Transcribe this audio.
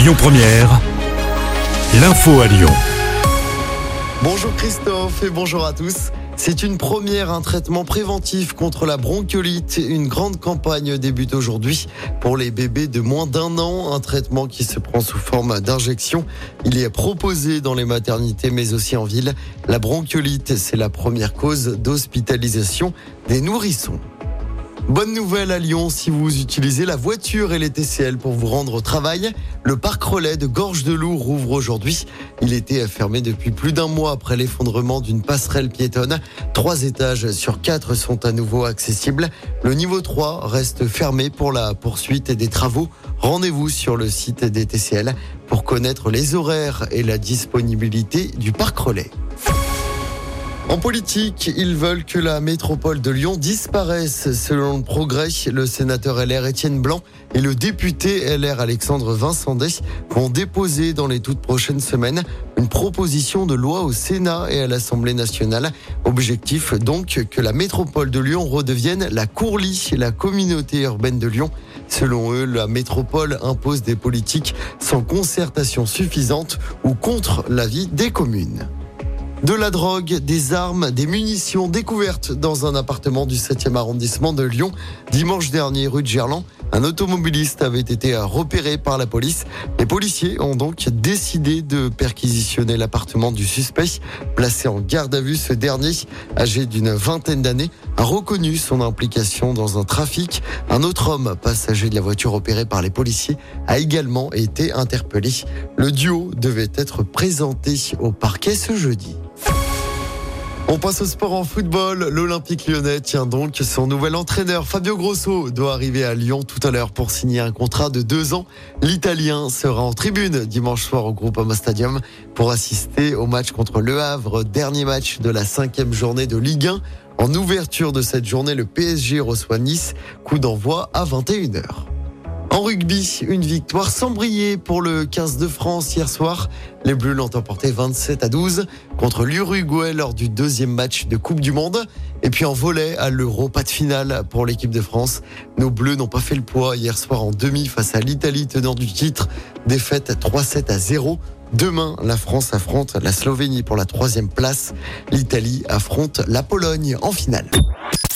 Lyon Première, l'info à Lyon. Bonjour Christophe et bonjour à tous. C'est une première, un traitement préventif contre la bronchiolite. Une grande campagne débute aujourd'hui pour les bébés de moins d'un an. Un traitement qui se prend sous forme d'injection. Il est proposé dans les maternités mais aussi en ville. La bronchiolite, c'est la première cause d'hospitalisation des nourrissons. Bonne nouvelle à Lyon, si vous utilisez la voiture et les TCL pour vous rendre au travail, le parc relais de Gorge de Loup rouvre aujourd'hui. Il était fermé depuis plus d'un mois après l'effondrement d'une passerelle piétonne. Trois étages sur quatre sont à nouveau accessibles. Le niveau 3 reste fermé pour la poursuite des travaux. Rendez-vous sur le site des TCL pour connaître les horaires et la disponibilité du parc relais. En politique, ils veulent que la métropole de Lyon disparaisse. Selon le progrès, le sénateur LR Étienne Blanc et le député LR Alexandre Vincendet vont déposer dans les toutes prochaines semaines une proposition de loi au Sénat et à l'Assemblée nationale. Objectif donc que la métropole de Lyon redevienne la Courlie, la communauté urbaine de Lyon. Selon eux, la métropole impose des politiques sans concertation suffisante ou contre l'avis des communes. De la drogue, des armes, des munitions découvertes dans un appartement du 7e arrondissement de Lyon. Dimanche dernier, rue de Gerland, un automobiliste avait été repéré par la police. Les policiers ont donc décidé de perquisitionner l'appartement du suspect. Placé en garde à vue, ce dernier, âgé d'une vingtaine d'années, a reconnu son implication dans un trafic. Un autre homme, passager de la voiture opérée par les policiers, a également été interpellé. Le duo devait être présenté au parquet ce jeudi. On passe au sport en football. L'Olympique lyonnais tient donc son nouvel entraîneur. Fabio Grosso doit arriver à Lyon tout à l'heure pour signer un contrat de deux ans. L'Italien sera en tribune dimanche soir au Groupama Stadium pour assister au match contre Le Havre, dernier match de la cinquième journée de Ligue 1. En ouverture de cette journée, le PSG reçoit Nice. Coup d'envoi à 21h. En rugby, une victoire sans briller pour le 15 de France hier soir. Les Bleus l'ont emporté 27 à 12 contre l'Uruguay lors du deuxième match de Coupe du Monde. Et puis en volet à l'Euro, pas de finale pour l'équipe de France. Nos Bleus n'ont pas fait le poids hier soir en demi face à l'Italie tenant du titre. Défaite 3-7 à 0. Demain, la France affronte la Slovénie pour la troisième place. L'Italie affronte la Pologne en finale.